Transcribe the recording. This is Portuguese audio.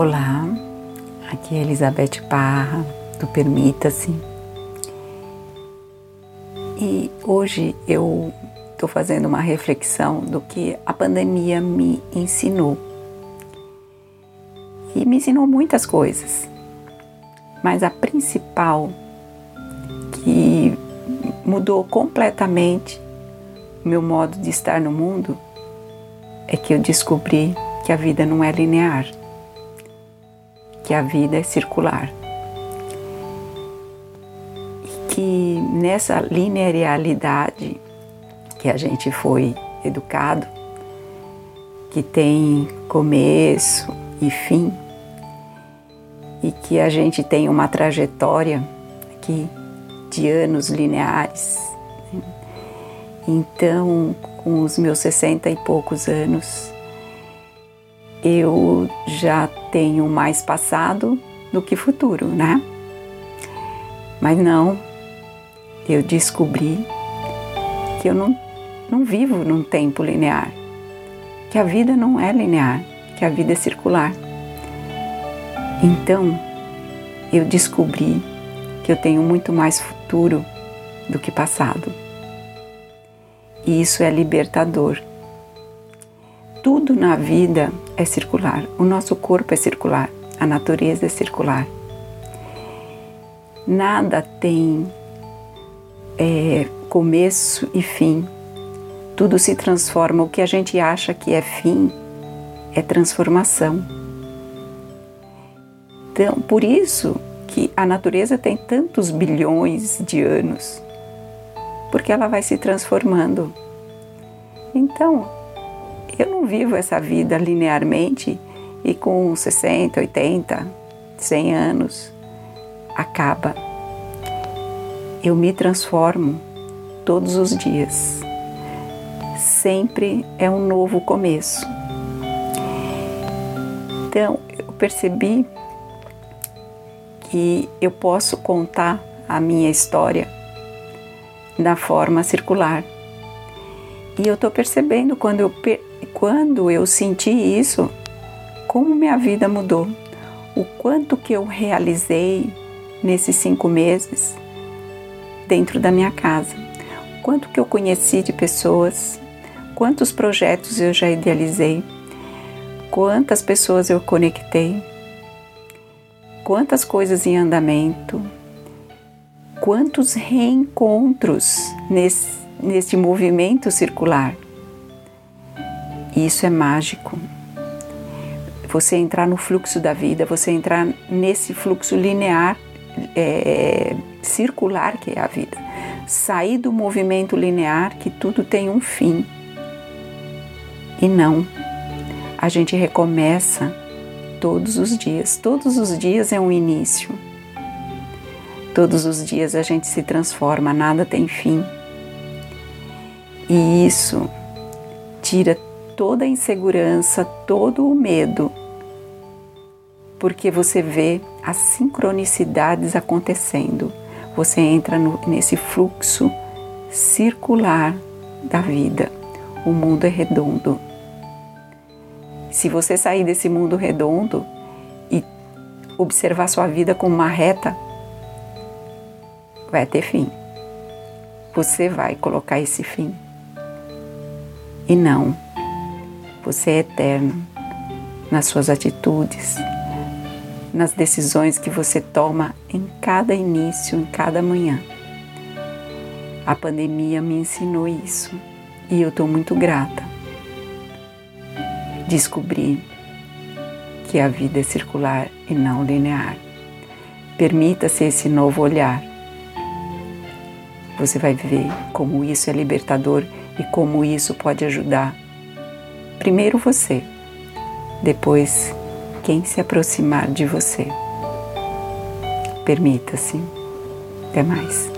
Olá, aqui é Elizabeth Parra, do Permita-se. E hoje eu estou fazendo uma reflexão do que a pandemia me ensinou. E me ensinou muitas coisas, mas a principal que mudou completamente o meu modo de estar no mundo é que eu descobri que a vida não é linear que a vida é circular. E que nessa linearidade que a gente foi educado, que tem começo e fim, e que a gente tem uma trajetória aqui de anos lineares. Então, com os meus sessenta e poucos anos, eu já tenho mais passado do que futuro, né? Mas não, eu descobri que eu não, não vivo num tempo linear, que a vida não é linear, que a vida é circular. Então, eu descobri que eu tenho muito mais futuro do que passado. E isso é libertador tudo na vida é circular. O nosso corpo é circular, a natureza é circular. Nada tem é, começo e fim. Tudo se transforma. O que a gente acha que é fim é transformação. Então, por isso que a natureza tem tantos bilhões de anos, porque ela vai se transformando. Então, eu não vivo essa vida linearmente e com 60, 80, 100 anos acaba. Eu me transformo todos os dias. Sempre é um novo começo. Então, eu percebi que eu posso contar a minha história da forma circular. E eu estou percebendo quando eu quando eu senti isso, como minha vida mudou, o quanto que eu realizei nesses cinco meses dentro da minha casa, o quanto que eu conheci de pessoas, quantos projetos eu já idealizei, quantas pessoas eu conectei, quantas coisas em andamento, quantos reencontros nesse, nesse movimento circular. Isso é mágico. Você entrar no fluxo da vida, você entrar nesse fluxo linear, é, circular que é a vida. Sair do movimento linear que tudo tem um fim. E não. A gente recomeça todos os dias. Todos os dias é um início. Todos os dias a gente se transforma, nada tem fim. E isso tira toda a insegurança, todo o medo, porque você vê as sincronicidades acontecendo. Você entra no, nesse fluxo circular da vida. O mundo é redondo. Se você sair desse mundo redondo e observar sua vida como uma reta, vai ter fim. Você vai colocar esse fim. E não você é eterno nas suas atitudes, nas decisões que você toma em cada início, em cada manhã. A pandemia me ensinou isso e eu estou muito grata. Descobri que a vida é circular e não linear. Permita-se esse novo olhar. Você vai ver como isso é libertador e como isso pode ajudar Primeiro você, depois quem se aproximar de você. Permita-se. Até mais.